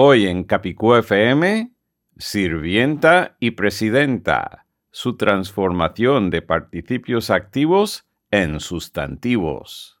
Hoy en Capicú FM, sirvienta y presidenta, su transformación de participios activos en sustantivos.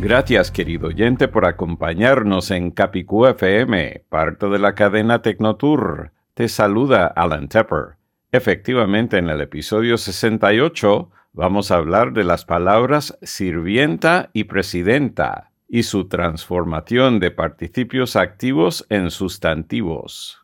Gracias, querido oyente, por acompañarnos en Capicú FM, parte de la cadena Tecnotour. Te saluda Alan Tepper. Efectivamente, en el episodio 68 vamos a hablar de las palabras sirvienta y presidenta y su transformación de participios activos en sustantivos.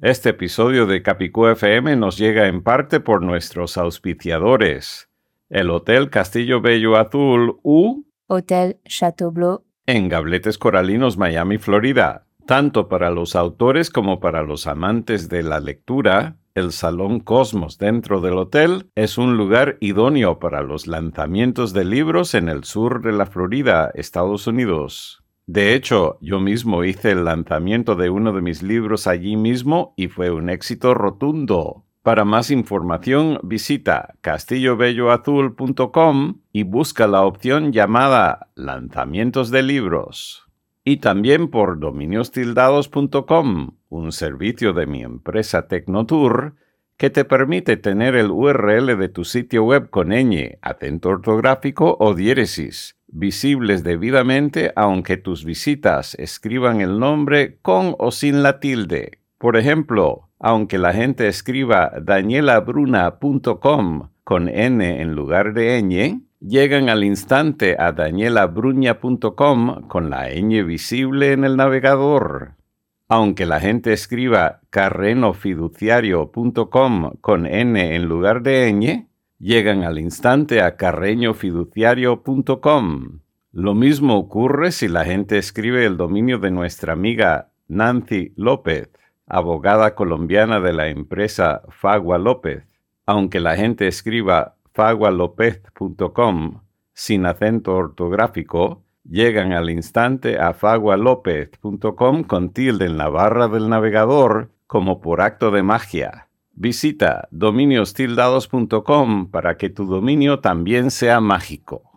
Este episodio de Capicú FM nos llega en parte por nuestros auspiciadores. El Hotel Castillo Bello Azul U Hôtel Chateaubleu, en Gabletes Coralinos, Miami, Florida. Tanto para los autores como para los amantes de la lectura, el Salón Cosmos dentro del hotel es un lugar idóneo para los lanzamientos de libros en el sur de la Florida, Estados Unidos. De hecho, yo mismo hice el lanzamiento de uno de mis libros allí mismo y fue un éxito rotundo. Para más información visita castillobelloazul.com y busca la opción llamada Lanzamientos de libros. Y también por dominiostildados.com, un servicio de mi empresa Tecnotour que te permite tener el URL de tu sitio web con ñ, acento ortográfico o diéresis, visibles debidamente aunque tus visitas escriban el nombre con o sin la tilde. Por ejemplo, aunque la gente escriba danielabruna.com con n en lugar de ñ, llegan al instante a danielabruña.com con la ñ visible en el navegador. Aunque la gente escriba carrenofiduciario.com con n en lugar de ñ, llegan al instante a carreñofiduciario.com. Lo mismo ocurre si la gente escribe el dominio de nuestra amiga Nancy López abogada colombiana de la empresa Fagua López. Aunque la gente escriba fagualopez.com sin acento ortográfico, llegan al instante a fagualopez.com con tilde en la barra del navegador como por acto de magia. Visita dominiostildados.com para que tu dominio también sea mágico.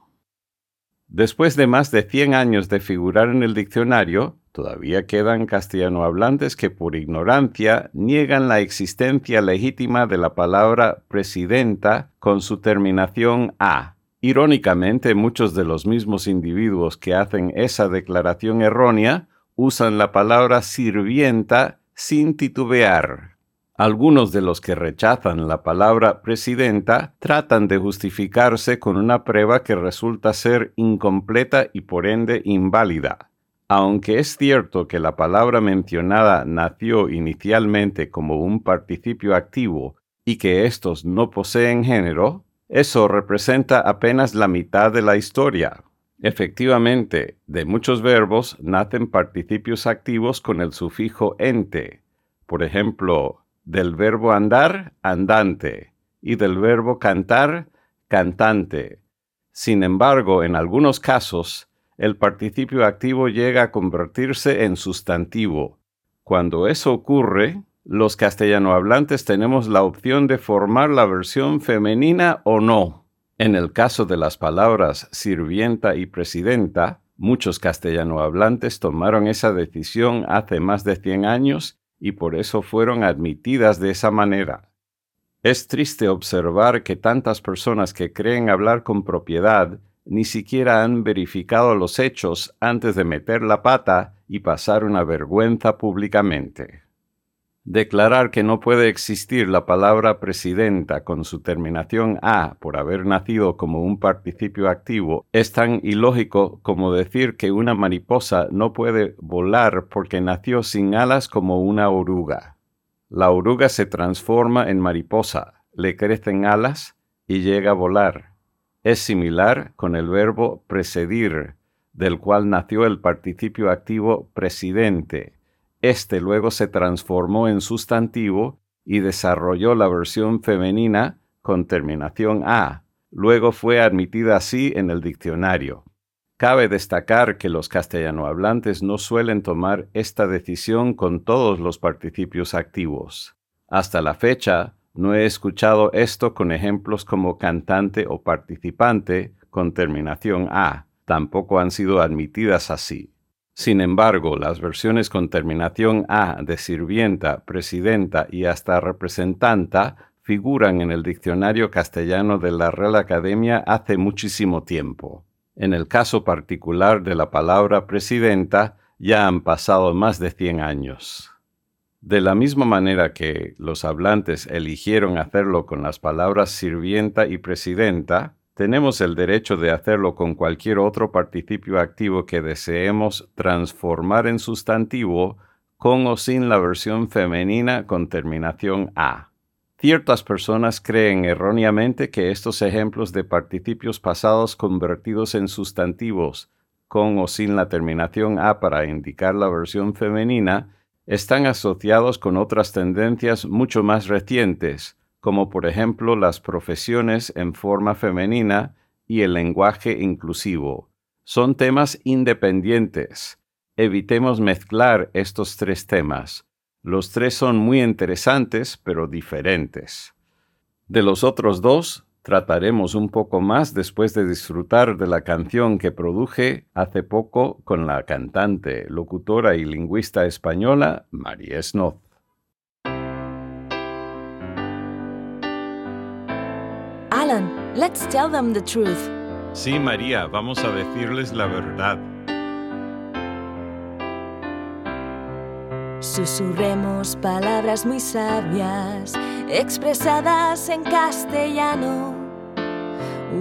Después de más de 100 años de figurar en el diccionario, todavía quedan castellanohablantes que por ignorancia niegan la existencia legítima de la palabra presidenta con su terminación a. Irónicamente, muchos de los mismos individuos que hacen esa declaración errónea usan la palabra sirvienta sin titubear. Algunos de los que rechazan la palabra presidenta tratan de justificarse con una prueba que resulta ser incompleta y por ende inválida. Aunque es cierto que la palabra mencionada nació inicialmente como un participio activo y que estos no poseen género, eso representa apenas la mitad de la historia. Efectivamente, de muchos verbos nacen participios activos con el sufijo ente. Por ejemplo, del verbo andar, andante, y del verbo cantar, cantante. Sin embargo, en algunos casos, el participio activo llega a convertirse en sustantivo. Cuando eso ocurre, los castellanohablantes tenemos la opción de formar la versión femenina o no. En el caso de las palabras sirvienta y presidenta, muchos castellanohablantes tomaron esa decisión hace más de 100 años y por eso fueron admitidas de esa manera. Es triste observar que tantas personas que creen hablar con propiedad ni siquiera han verificado los hechos antes de meter la pata y pasar una vergüenza públicamente. Declarar que no puede existir la palabra presidenta con su terminación a por haber nacido como un participio activo es tan ilógico como decir que una mariposa no puede volar porque nació sin alas como una oruga. La oruga se transforma en mariposa, le crecen alas y llega a volar. Es similar con el verbo precedir, del cual nació el participio activo presidente este luego se transformó en sustantivo y desarrolló la versión femenina con terminación a. Luego fue admitida así en el diccionario. Cabe destacar que los castellanohablantes no suelen tomar esta decisión con todos los participios activos. Hasta la fecha, no he escuchado esto con ejemplos como cantante o participante con terminación a. Tampoco han sido admitidas así. Sin embargo, las versiones con terminación A de sirvienta, presidenta y hasta representanta figuran en el diccionario castellano de la Real Academia hace muchísimo tiempo. En el caso particular de la palabra presidenta, ya han pasado más de 100 años. De la misma manera que los hablantes eligieron hacerlo con las palabras sirvienta y presidenta, tenemos el derecho de hacerlo con cualquier otro participio activo que deseemos transformar en sustantivo con o sin la versión femenina con terminación a. Ciertas personas creen erróneamente que estos ejemplos de participios pasados convertidos en sustantivos con o sin la terminación a para indicar la versión femenina están asociados con otras tendencias mucho más recientes, como por ejemplo las profesiones en forma femenina y el lenguaje inclusivo. Son temas independientes. Evitemos mezclar estos tres temas. Los tres son muy interesantes, pero diferentes. De los otros dos, trataremos un poco más después de disfrutar de la canción que produje hace poco con la cantante, locutora y lingüista española María Snoz. let's tell them the truth. Sí, María, vamos a decirles la verdad. Susurremos palabras muy sabias, expresadas en castellano.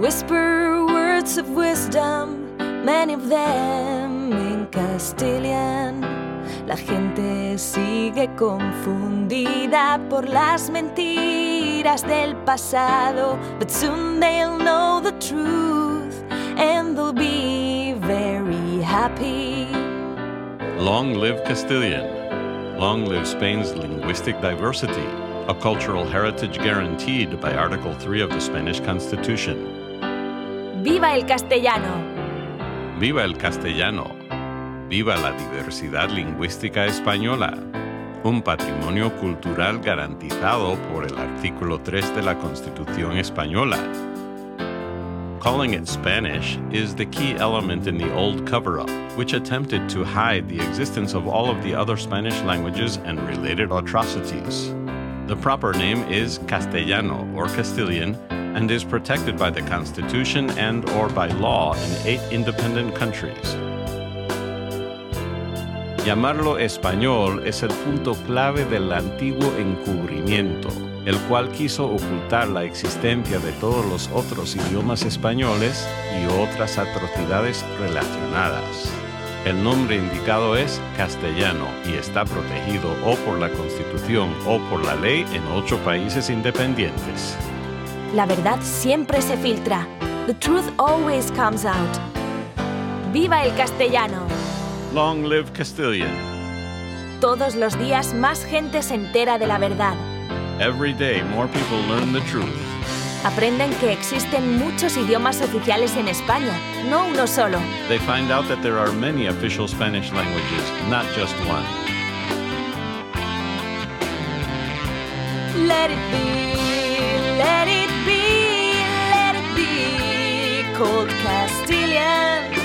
Whisper words of wisdom, many of them in Castilian. La gente sigue confundida por las mentiras del pasado, but soon they'll know the truth and they'll be very happy. Long live Castilian. Long live Spain's linguistic diversity, a cultural heritage guaranteed by Article 3 of the Spanish Constitution. ¡Viva el castellano! ¡Viva el castellano! Viva la diversidad lingüística española, un patrimonio cultural garantizado por el artículo 3 de la Constitución española. Calling it Spanish is the key element in the old cover up, which attempted to hide the existence of all of the other Spanish languages and related atrocities. The proper name is Castellano or Castilian and is protected by the Constitution and or by law in eight independent countries. Llamarlo español es el punto clave del antiguo encubrimiento, el cual quiso ocultar la existencia de todos los otros idiomas españoles y otras atrocidades relacionadas. El nombre indicado es castellano y está protegido o por la Constitución o por la ley en ocho países independientes. La verdad siempre se filtra. The truth always comes out. ¡Viva el castellano! Long live Castilian. Todos los días más gente se entera de la verdad. Every day more people learn the truth. Aprenden que existen muchos idiomas oficiales en España, no uno solo. They find out that there are many official Spanish languages, not just one. Let it be, let it be, let it be called Castilian.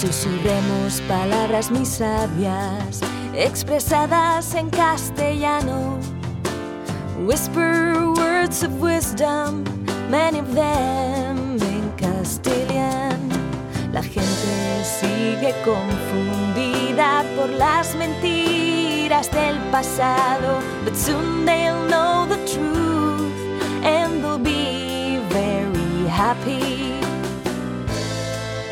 Susurremos palabras muy sabias, expresadas en castellano. Whisper words of wisdom, many of them in Castilian. La gente sigue confundida por las mentiras del pasado, but soon they'll know the truth and they'll be very happy.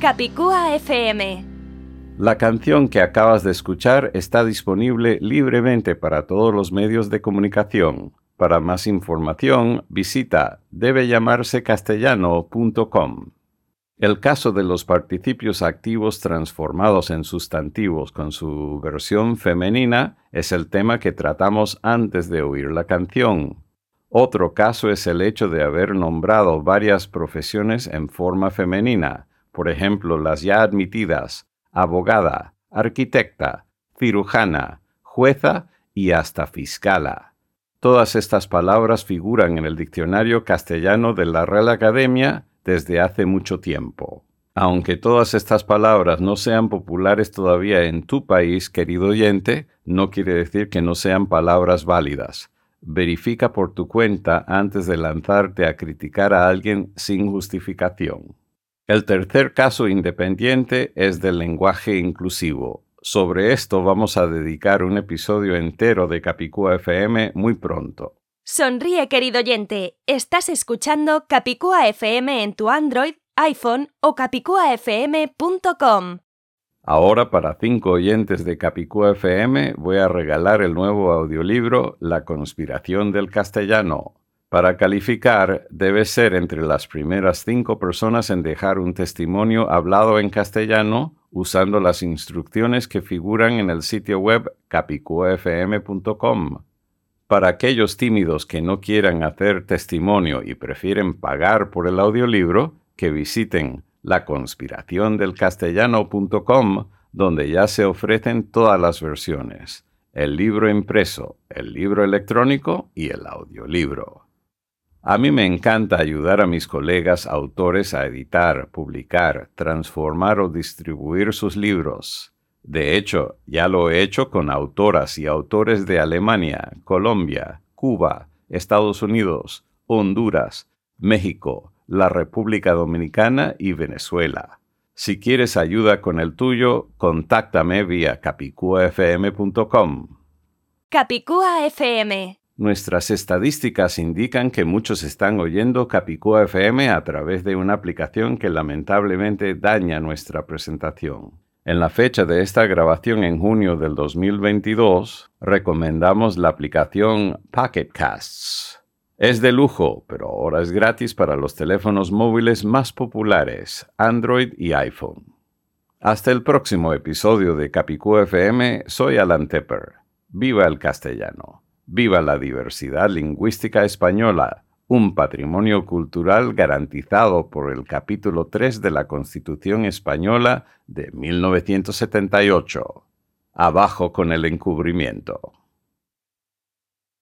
Capicúa FM. La canción que acabas de escuchar está disponible libremente para todos los medios de comunicación. Para más información, visita debellamarsecastellano.com. El caso de los participios activos transformados en sustantivos con su versión femenina es el tema que tratamos antes de oír la canción. Otro caso es el hecho de haber nombrado varias profesiones en forma femenina, por ejemplo, las ya admitidas abogada, arquitecta, cirujana, jueza y hasta fiscala. Todas estas palabras figuran en el diccionario castellano de la Real Academia desde hace mucho tiempo. Aunque todas estas palabras no sean populares todavía en tu país, querido oyente, no quiere decir que no sean palabras válidas. Verifica por tu cuenta antes de lanzarte a criticar a alguien sin justificación. El tercer caso independiente es del lenguaje inclusivo. Sobre esto vamos a dedicar un episodio entero de Capicúa FM muy pronto. Sonríe, querido oyente. Estás escuchando Capicúa FM en tu Android, iPhone o capicuafm.com. Ahora, para cinco oyentes de Capicúa FM, voy a regalar el nuevo audiolibro La conspiración del castellano para calificar, debe ser entre las primeras cinco personas en dejar un testimonio hablado en castellano usando las instrucciones que figuran en el sitio web capicuafm.com. Para aquellos tímidos que no quieran hacer testimonio y prefieren pagar por el audiolibro, que visiten laconspiraciondelcastellano.com, donde ya se ofrecen todas las versiones, el libro impreso, el libro electrónico y el audiolibro. A mí me encanta ayudar a mis colegas autores a editar, publicar, transformar o distribuir sus libros. De hecho, ya lo he hecho con autoras y autores de Alemania, Colombia, Cuba, Estados Unidos, Honduras, México, la República Dominicana y Venezuela. Si quieres ayuda con el tuyo, contáctame vía capicuafm.com. Capicúa FM Nuestras estadísticas indican que muchos están oyendo Capicúa FM a través de una aplicación que lamentablemente daña nuestra presentación. En la fecha de esta grabación en junio del 2022, recomendamos la aplicación Pocket Casts. Es de lujo, pero ahora es gratis para los teléfonos móviles más populares, Android y iPhone. Hasta el próximo episodio de Capicúa FM, soy Alan Tepper. Viva el castellano. Viva la diversidad lingüística española, un patrimonio cultural garantizado por el capítulo 3 de la Constitución española de 1978. Abajo con el encubrimiento.